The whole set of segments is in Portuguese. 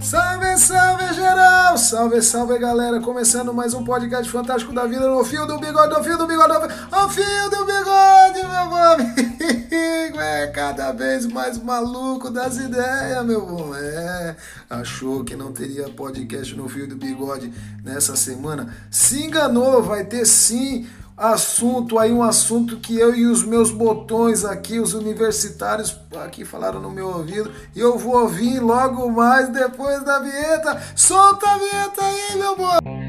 Salve, salve geral! Salve, salve galera! Começando mais um podcast fantástico da vida no fio do bigode, no fio do bigode, no fio do bigode, meu amigo! É cada vez mais maluco das ideias, meu bom. É, achou que não teria podcast no fio do bigode nessa semana? Se enganou, vai ter sim assunto aí, um assunto que eu e os meus botões aqui, os universitários aqui falaram no meu ouvido, e eu vou ouvir logo mais depois da vinheta. Solta a vinheta aí, meu boy!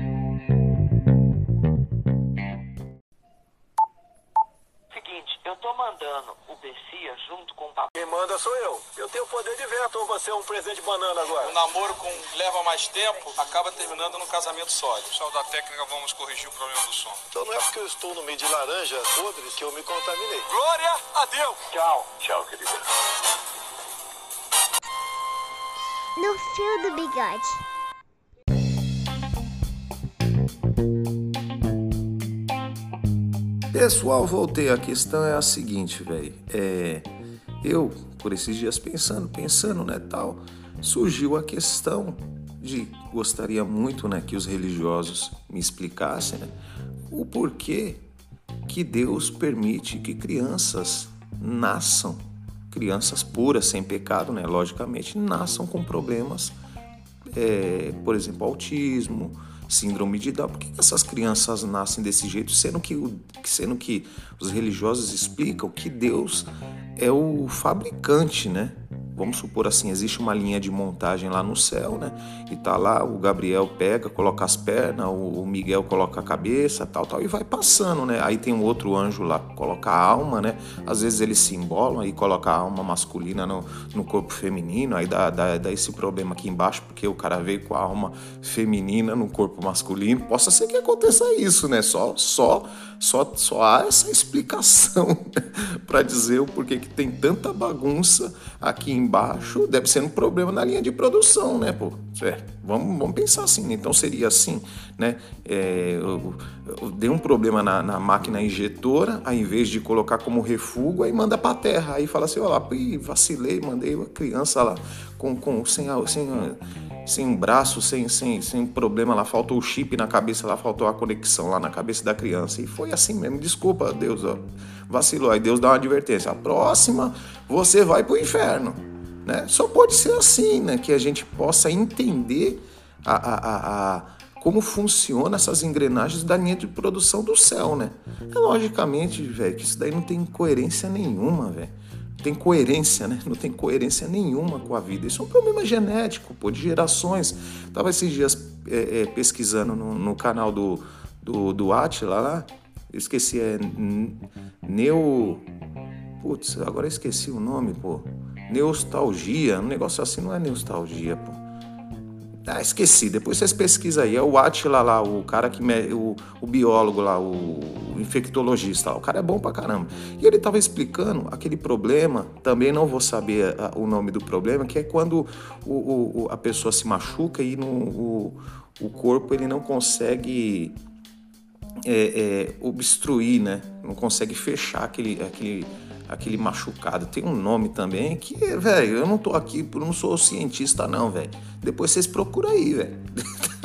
Mandando o Bessia junto com o papai. Quem manda sou eu. Eu tenho poder de veto ou você é um presente de banana agora? O namoro com leva mais tempo acaba terminando num casamento sólido. Pessoal da técnica, vamos corrigir o problema do som. Então não é porque eu estou no meio de laranjas podres que eu me contaminei. Glória a Deus! Tchau. Tchau, querida. No fio do bigode. Pessoal, voltei. A questão é a seguinte, velho. É, eu, por esses dias pensando, pensando, né, tal, surgiu a questão de gostaria muito, né, que os religiosos me explicassem, né, o porquê que Deus permite que crianças nasçam, crianças puras, sem pecado, né, logicamente, nasçam com problemas, é, por exemplo, autismo, síndrome de Down. Por que essas crianças nascem desse jeito, sendo que, sendo que os religiosos explicam que Deus é o fabricante, né? Vamos supor assim, existe uma linha de montagem lá no céu, né? E tá lá, o Gabriel pega, coloca as pernas, o Miguel coloca a cabeça, tal, tal, e vai passando, né? Aí tem um outro anjo lá, coloca a alma, né? Às vezes eles se embolam e coloca a alma masculina no, no corpo feminino, aí dá, dá, dá esse problema aqui embaixo, porque o cara veio com a alma feminina no corpo masculino. Possa ser que aconteça isso, né? Só, só, só, só há essa explicação para dizer o porquê que tem tanta bagunça aqui embaixo. Deve ser um problema na linha de produção, né, pô? É, vamos, vamos pensar assim. Então seria assim, né? É, eu, eu dei um problema na, na máquina injetora, ao invés de colocar como refúgio, aí manda para terra. Aí fala assim, ó lá, vacilei, mandei uma criança lá com, com sem, a- sem, a- sem braço, sem, sem, sem problema lá, faltou o chip na cabeça lá, faltou a conexão lá na cabeça da criança. E foi assim mesmo, desculpa, Deus, ó, vacilou. Aí Deus dá uma advertência, a próxima você vai pro inferno. Né? Só pode ser assim, né? Que a gente possa entender a, a, a, a- como funciona essas engrenagens da linha de produção do céu, né? É logicamente, velho, que isso daí não tem coerência nenhuma, velho. Tem coerência, né? Não tem coerência nenhuma com a vida. Isso é um problema genético, pô, de gerações. Tava esses dias é, é, pesquisando no, no canal do, do, do Atila lá. Eu esqueci, é Neo. Putz, agora esqueci o nome, pô. Neostalgia. Um negócio assim não é nostalgia, pô. Ah, esqueci. Depois vocês pesquisam aí. É o Atila lá, o cara que. me- O, o biólogo lá, o, infectologista lá. O cara é bom pra caramba. E ele tava explicando aquele problema. Também não vou saber ah, o nome do problema, que é quando o- o- a pessoa se machuca e no, o, o corpo ele não consegue é, é, obstruir, né? Não consegue fechar aquele, aquele, aquele machucado. Tem um nome também que, velho, eu não tô aqui, eu não sou cientista não, velho. Depois vocês procuram aí, velho.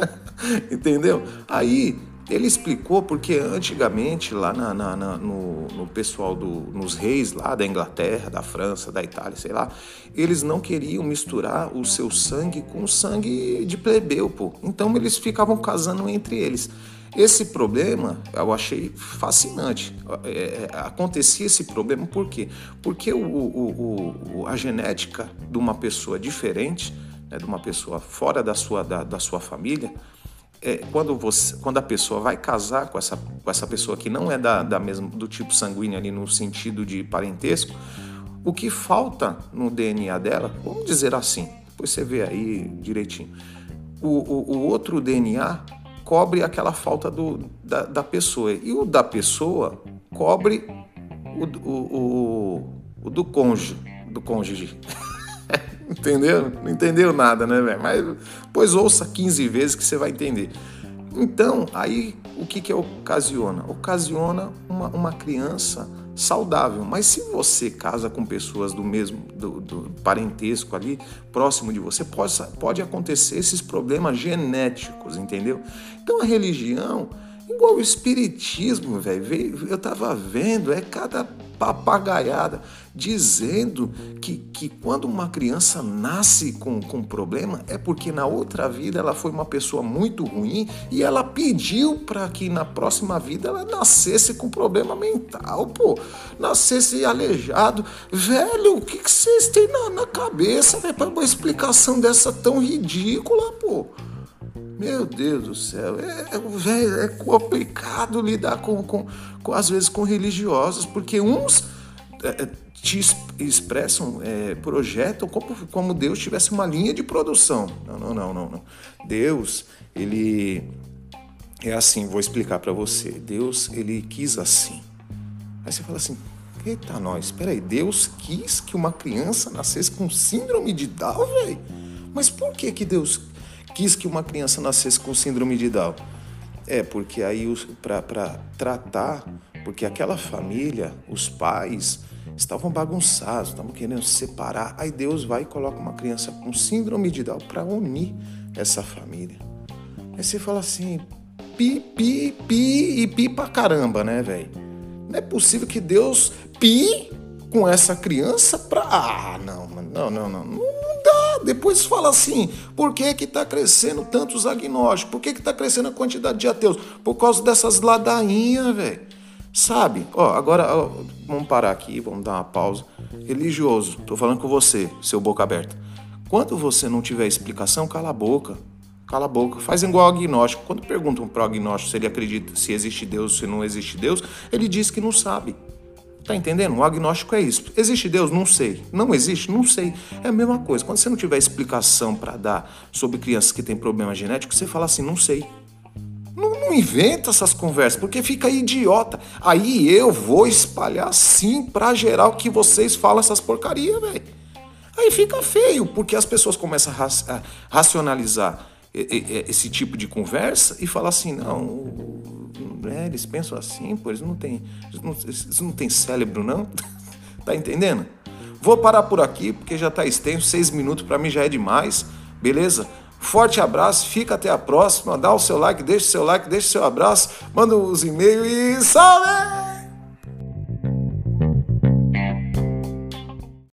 Entendeu? Aí ele explicou porque antigamente lá na, na- na- no, no pessoal do, nos reis lá da Inglaterra, da França, da Itália, sei lá, eles não queriam misturar o seu sangue com o sangue de plebeu, pô. Então eles ficavam casando entre eles. Esse problema eu achei fascinante. É, é, acontecia esse problema por quê? Porque o, o- o- a genética de uma pessoa diferente, né, de uma pessoa fora da sua, da, da sua família, é, quando, você, quando a pessoa vai casar com essa, com essa pessoa que não é da, da mesma, do tipo sanguíneo ali no sentido de parentesco, o que falta no DNA dela, vamos dizer assim, depois você vê aí direitinho, o, o, o outro DNA cobre aquela falta do, da, da pessoa. E o da pessoa cobre o, o, o, o do cônjuge. Do cônjuge. Entendeu? Não entendeu nada, né, velho? Mas pois ouça 15 vezes que você vai entender. Então, aí o que, que ocasiona? Ocasiona uma, uma criança saudável. Mas se você casa com pessoas do mesmo do, do parentesco ali, próximo de você, pode, pode acontecer esses problemas genéticos, entendeu? Então a religião, igual o espiritismo, velho, eu tava vendo, é cada papagaiada dizendo que, que quando uma criança nasce com, com problema é porque na outra vida ela foi uma pessoa muito ruim e ela pediu para que na próxima vida ela nascesse com problema mental, pô, nascesse aleijado. Velho, o que, vocês têm na, na cabeça, velho, para uma explicação dessa tão ridícula, pô? Meu Deus do céu, é, é, véio, é complicado lidar com, com, com, às vezes, com religiosos, porque uns é, é te expressam, é, projetam como, como Deus tivesse uma linha de produção. Não, não, não, não, não. Deus, ele é assim, vou explicar para você. Deus, ele quis assim. Aí você fala assim, eita nós, espera aí, Deus quis que uma criança nascesse com síndrome de Down, velho? Mas por que que Deus quis que uma criança nascesse com síndrome de Down? É, porque aí para tratar, porque aquela família, os pais estavam bagunçados, estavam querendo se separar. Aí Deus vai e coloca uma criança com síndrome de Down para unir essa família. Aí você fala assim, pi, pi, pi e pi pra caramba, né, velho? Não é possível que Deus pi com essa criança pra. Ah, não, não, não, não. Depois fala assim: por que que tá crescendo tantos agnósticos? Por que que tá crescendo a quantidade de ateus? Por causa dessas ladainhas, velho. Sabe? Ó, agora ó, vamos parar aqui, vamos dar uma pausa. Religioso, tô falando com você, seu boca aberta. Quando você não tiver explicação, cala a boca. Cala a boca. Faz igual agnóstico. Quando perguntam para o agnóstico se ele acredita se existe Deus, se não existe Deus, ele diz que não sabe. Tá entendendo? O agnóstico é isso. Existe Deus? Não sei. Não existe? Não sei. É a mesma coisa. Quando você não tiver explicação para dar sobre crianças que têm problema genético, você fala assim, não sei. Não, não, inventa essas conversas, porque fica idiota. Aí eu vou espalhar sim pra geral que vocês falam essas porcarias, velho. Aí fica feio, porque as pessoas começam a racionalizar esse tipo de conversa e falar assim, não, é, eles pensam assim, pô, eles não têm, eles não, não cérebro, não? tá entendendo? Vou parar por aqui, porque já tá extenso, seis minutos para mim já é demais, beleza? Forte abraço, fica até a próxima, dá o seu like, deixa o seu like, deixa o seu abraço, manda os e-mails e salve!